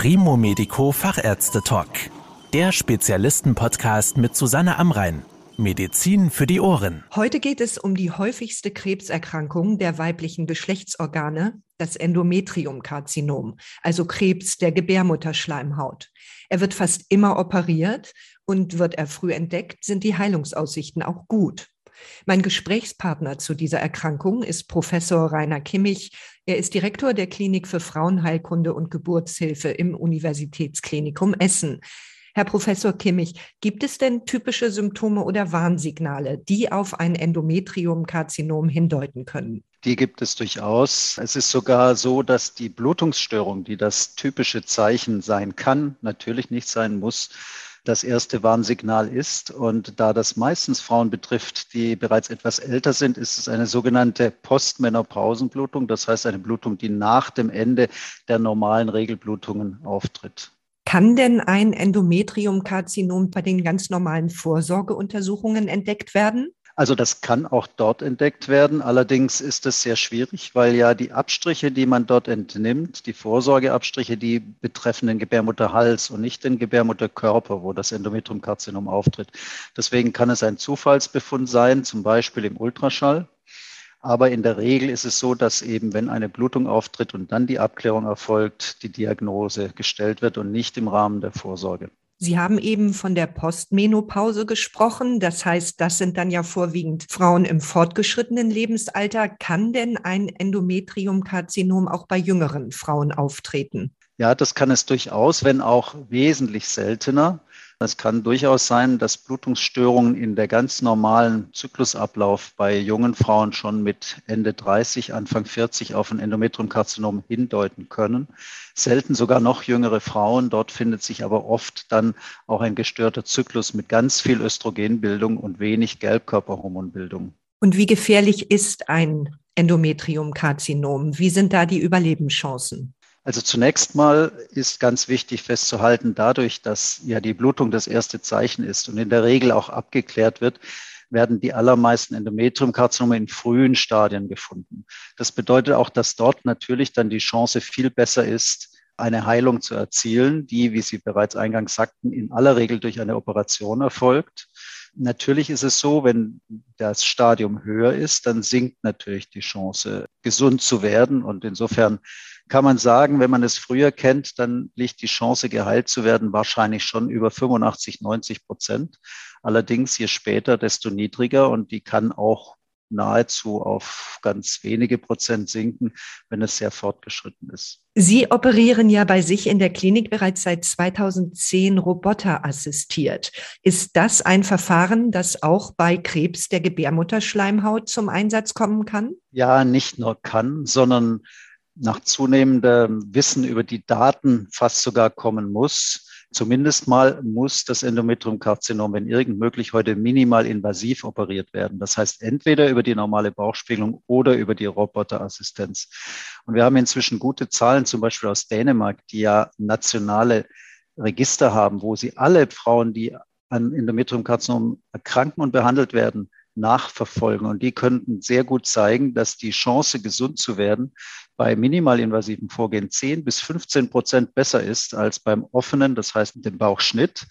Primo Medico Fachärzte Talk. Der Spezialisten-Podcast mit Susanne Amrein. Medizin für die Ohren. Heute geht es um die häufigste Krebserkrankung der weiblichen Geschlechtsorgane, das Endometriumkarzinom, also Krebs der Gebärmutterschleimhaut. Er wird fast immer operiert und wird er früh entdeckt, sind die Heilungsaussichten auch gut. Mein Gesprächspartner zu dieser Erkrankung ist Professor Rainer Kimmich. Er ist Direktor der Klinik für Frauenheilkunde und Geburtshilfe im Universitätsklinikum Essen. Herr Professor Kimmich, gibt es denn typische Symptome oder Warnsignale, die auf ein Endometriumkarzinom hindeuten können? Die gibt es durchaus. Es ist sogar so, dass die Blutungsstörung, die das typische Zeichen sein kann, natürlich nicht sein muss, das erste Warnsignal ist. Und da das meistens Frauen betrifft, die bereits etwas älter sind, ist es eine sogenannte Postmenopausenblutung. Das heißt eine Blutung, die nach dem Ende der normalen Regelblutungen auftritt. Kann denn ein Endometriumkarzinom bei den ganz normalen Vorsorgeuntersuchungen entdeckt werden? Also das kann auch dort entdeckt werden. Allerdings ist es sehr schwierig, weil ja die Abstriche, die man dort entnimmt, die Vorsorgeabstriche, die betreffen den Gebärmutterhals und nicht den Gebärmutterkörper, wo das Endometriumkarzinom auftritt. Deswegen kann es ein Zufallsbefund sein, zum Beispiel im Ultraschall. Aber in der Regel ist es so, dass eben, wenn eine Blutung auftritt und dann die Abklärung erfolgt, die Diagnose gestellt wird und nicht im Rahmen der Vorsorge. Sie haben eben von der Postmenopause gesprochen. Das heißt, das sind dann ja vorwiegend Frauen im fortgeschrittenen Lebensalter. Kann denn ein Endometriumkarzinom auch bei jüngeren Frauen auftreten? Ja, das kann es durchaus, wenn auch wesentlich seltener. Es kann durchaus sein, dass Blutungsstörungen in der ganz normalen Zyklusablauf bei jungen Frauen schon mit Ende 30, Anfang 40 auf ein Endometriumkarzinom hindeuten können. Selten sogar noch jüngere Frauen. Dort findet sich aber oft dann auch ein gestörter Zyklus mit ganz viel Östrogenbildung und wenig Gelbkörperhormonbildung. Und wie gefährlich ist ein Endometriumkarzinom? Wie sind da die Überlebenschancen? Also zunächst mal ist ganz wichtig festzuhalten, dadurch, dass ja die Blutung das erste Zeichen ist und in der Regel auch abgeklärt wird, werden die allermeisten Endometriumkarzinome in frühen Stadien gefunden. Das bedeutet auch, dass dort natürlich dann die Chance viel besser ist, eine Heilung zu erzielen, die, wie Sie bereits eingangs sagten, in aller Regel durch eine Operation erfolgt. Natürlich ist es so, wenn das Stadium höher ist, dann sinkt natürlich die Chance, gesund zu werden. Und insofern kann man sagen, wenn man es früher kennt, dann liegt die Chance, geheilt zu werden, wahrscheinlich schon über 85, 90 Prozent. Allerdings je später, desto niedriger und die kann auch nahezu auf ganz wenige Prozent sinken, wenn es sehr fortgeschritten ist. Sie operieren ja bei sich in der Klinik bereits seit 2010 Roboter assistiert. Ist das ein Verfahren, das auch bei Krebs der Gebärmutterschleimhaut zum Einsatz kommen kann? Ja, nicht nur kann, sondern nach zunehmendem Wissen über die Daten fast sogar kommen muss. Zumindest mal muss das Endometriumkarzinom, wenn irgend möglich, heute minimal invasiv operiert werden. Das heißt, entweder über die normale Bauchspiegelung oder über die Roboterassistenz. Und wir haben inzwischen gute Zahlen, zum Beispiel aus Dänemark, die ja nationale Register haben, wo sie alle Frauen, die an Endometriumkarzinom erkranken und behandelt werden, nachverfolgen. Und die könnten sehr gut zeigen, dass die Chance, gesund zu werden, bei minimalinvasiven Vorgehen 10 bis 15 Prozent besser ist als beim offenen, das heißt dem Bauchschnitt.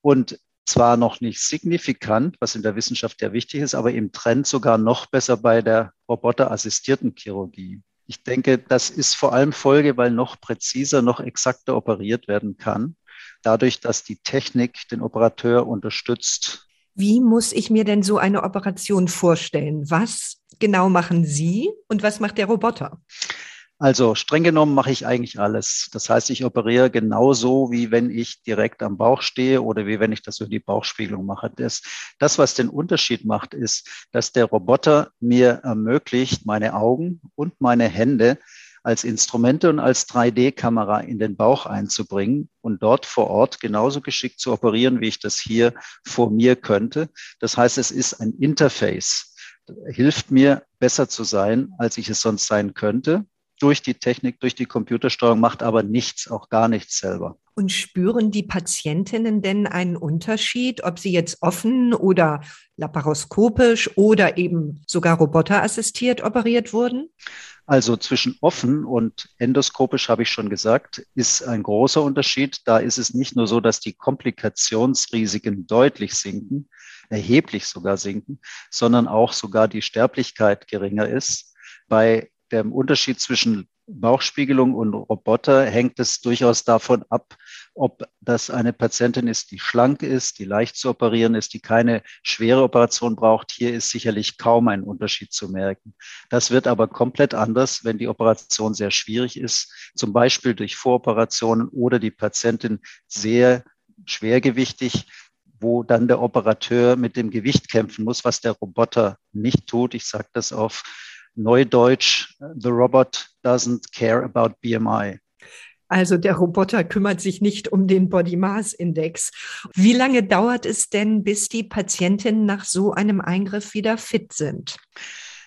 Und zwar noch nicht signifikant, was in der Wissenschaft ja wichtig ist, aber im Trend sogar noch besser bei der roboterassistierten Chirurgie. Ich denke, das ist vor allem Folge, weil noch präziser, noch exakter operiert werden kann, dadurch, dass die Technik den Operateur unterstützt wie muss ich mir denn so eine Operation vorstellen? Was genau machen Sie und was macht der Roboter? Also streng genommen mache ich eigentlich alles. Das heißt, ich operiere genauso, wie wenn ich direkt am Bauch stehe oder wie wenn ich das über die Bauchspiegelung mache. Das, das, was den Unterschied macht, ist, dass der Roboter mir ermöglicht, meine Augen und meine Hände als Instrumente und als 3D-Kamera in den Bauch einzubringen und dort vor Ort genauso geschickt zu operieren, wie ich das hier vor mir könnte. Das heißt, es ist ein Interface. Hilft mir besser zu sein, als ich es sonst sein könnte. Durch die Technik, durch die Computersteuerung macht aber nichts, auch gar nichts selber. Und spüren die Patientinnen denn einen Unterschied, ob sie jetzt offen oder laparoskopisch oder eben sogar roboterassistiert operiert wurden? Also zwischen offen und endoskopisch habe ich schon gesagt, ist ein großer Unterschied. Da ist es nicht nur so, dass die Komplikationsrisiken deutlich sinken, erheblich sogar sinken, sondern auch sogar die Sterblichkeit geringer ist. Bei dem Unterschied zwischen Bauchspiegelung und Roboter hängt es durchaus davon ab, ob das eine Patientin ist, die schlank ist, die leicht zu operieren ist, die keine schwere Operation braucht. Hier ist sicherlich kaum ein Unterschied zu merken. Das wird aber komplett anders, wenn die Operation sehr schwierig ist, zum Beispiel durch Voroperationen oder die Patientin sehr schwergewichtig wo dann der Operateur mit dem Gewicht kämpfen muss, was der Roboter nicht tut. Ich sage das auf Neudeutsch, the robot doesn't care about BMI. Also der Roboter kümmert sich nicht um den Body Mass Index. Wie lange dauert es denn, bis die Patientinnen nach so einem Eingriff wieder fit sind?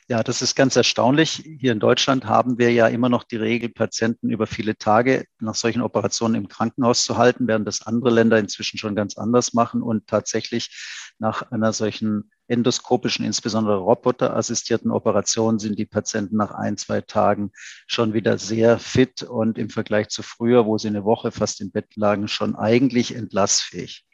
Ja, das ist ganz erstaunlich. Hier in Deutschland haben wir ja immer noch die Regel, Patienten über viele Tage nach solchen Operationen im Krankenhaus zu halten, während das andere Länder inzwischen schon ganz anders machen und tatsächlich nach einer solchen endoskopischen, insbesondere roboterassistierten Operation sind die Patienten nach ein, zwei Tagen schon wieder sehr fit und im Vergleich zu früher, wo sie eine Woche fast im Bett lagen, schon eigentlich entlassfähig.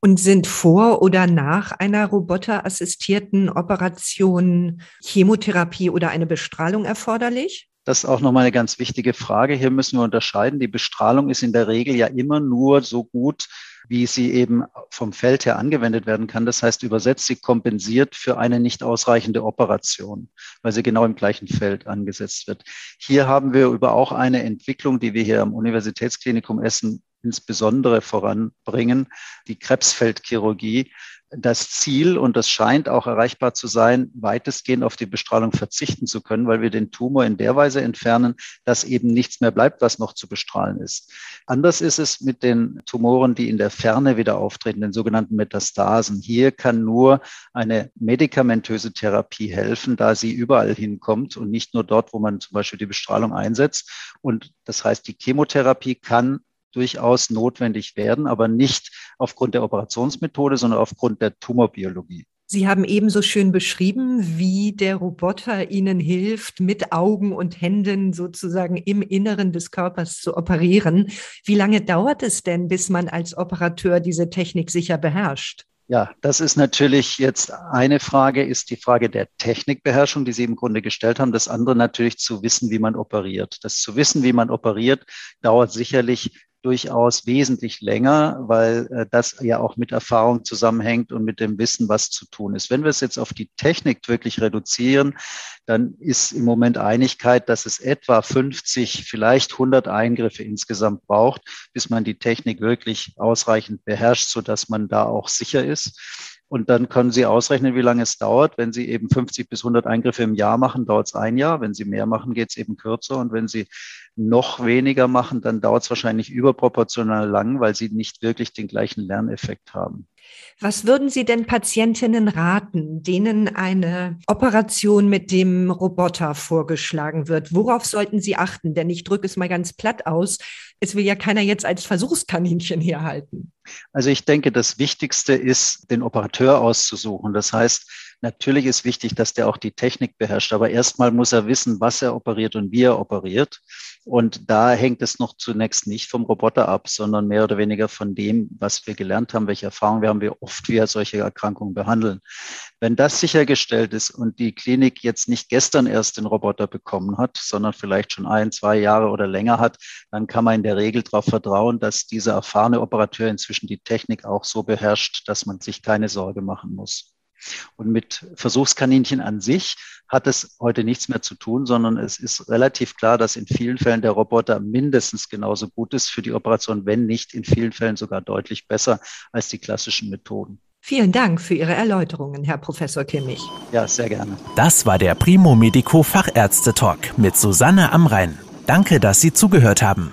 Und sind vor oder nach einer roboterassistierten Operation Chemotherapie oder eine Bestrahlung erforderlich? Das ist auch nochmal eine ganz wichtige Frage. Hier müssen wir unterscheiden. Die Bestrahlung ist in der Regel ja immer nur so gut, wie sie eben vom Feld her angewendet werden kann. Das heißt, übersetzt, sie kompensiert für eine nicht ausreichende Operation, weil sie genau im gleichen Feld angesetzt wird. Hier haben wir über auch eine Entwicklung, die wir hier am Universitätsklinikum Essen insbesondere voranbringen, die Krebsfeldchirurgie, das Ziel, und das scheint auch erreichbar zu sein, weitestgehend auf die Bestrahlung verzichten zu können, weil wir den Tumor in der Weise entfernen, dass eben nichts mehr bleibt, was noch zu bestrahlen ist. Anders ist es mit den Tumoren, die in der Ferne wieder auftreten, den sogenannten Metastasen. Hier kann nur eine medikamentöse Therapie helfen, da sie überall hinkommt und nicht nur dort, wo man zum Beispiel die Bestrahlung einsetzt. Und das heißt, die Chemotherapie kann durchaus notwendig werden, aber nicht aufgrund der Operationsmethode, sondern aufgrund der Tumorbiologie. Sie haben ebenso schön beschrieben, wie der Roboter Ihnen hilft, mit Augen und Händen sozusagen im Inneren des Körpers zu operieren. Wie lange dauert es denn, bis man als Operateur diese Technik sicher beherrscht? Ja, das ist natürlich jetzt eine Frage, ist die Frage der Technikbeherrschung, die Sie im Grunde gestellt haben. Das andere natürlich zu wissen, wie man operiert. Das zu wissen, wie man operiert, dauert sicherlich durchaus wesentlich länger, weil äh, das ja auch mit Erfahrung zusammenhängt und mit dem Wissen, was zu tun ist. Wenn wir es jetzt auf die Technik wirklich reduzieren, dann ist im Moment Einigkeit, dass es etwa 50, vielleicht 100 Eingriffe insgesamt braucht, bis man die Technik wirklich ausreichend beherrscht, so dass man da auch sicher ist. Und dann können Sie ausrechnen, wie lange es dauert. Wenn Sie eben 50 bis 100 Eingriffe im Jahr machen, dauert es ein Jahr. Wenn Sie mehr machen, geht es eben kürzer. Und wenn Sie noch weniger machen, dann dauert es wahrscheinlich überproportional lang, weil Sie nicht wirklich den gleichen Lerneffekt haben. Was würden Sie denn Patientinnen raten, denen eine Operation mit dem Roboter vorgeschlagen wird? Worauf sollten sie achten? Denn ich drücke es mal ganz platt aus. Es will ja keiner jetzt als Versuchskaninchen herhalten. Also ich denke, das Wichtigste ist, den Operateur auszusuchen. Das heißt, natürlich ist wichtig, dass der auch die Technik beherrscht. Aber erstmal muss er wissen, was er operiert und wie er operiert. Und da hängt es noch zunächst nicht vom Roboter ab, sondern mehr oder weniger von dem, was wir gelernt haben, welche Erfahrungen wir haben, wie oft wir solche Erkrankungen behandeln. Wenn das sichergestellt ist und die Klinik jetzt nicht gestern erst den Roboter bekommen hat, sondern vielleicht schon ein, zwei Jahre oder länger hat, dann kann man in der Regel darauf vertrauen, dass dieser erfahrene Operateur inzwischen die Technik auch so beherrscht, dass man sich keine Sorge machen muss. Und mit Versuchskaninchen an sich hat es heute nichts mehr zu tun, sondern es ist relativ klar, dass in vielen Fällen der Roboter mindestens genauso gut ist für die Operation, wenn nicht in vielen Fällen sogar deutlich besser als die klassischen Methoden. Vielen Dank für Ihre Erläuterungen, Herr Professor Kimmich. Ja, sehr gerne. Das war der Primo Medico Fachärzte Talk mit Susanne Amrein. Danke, dass Sie zugehört haben.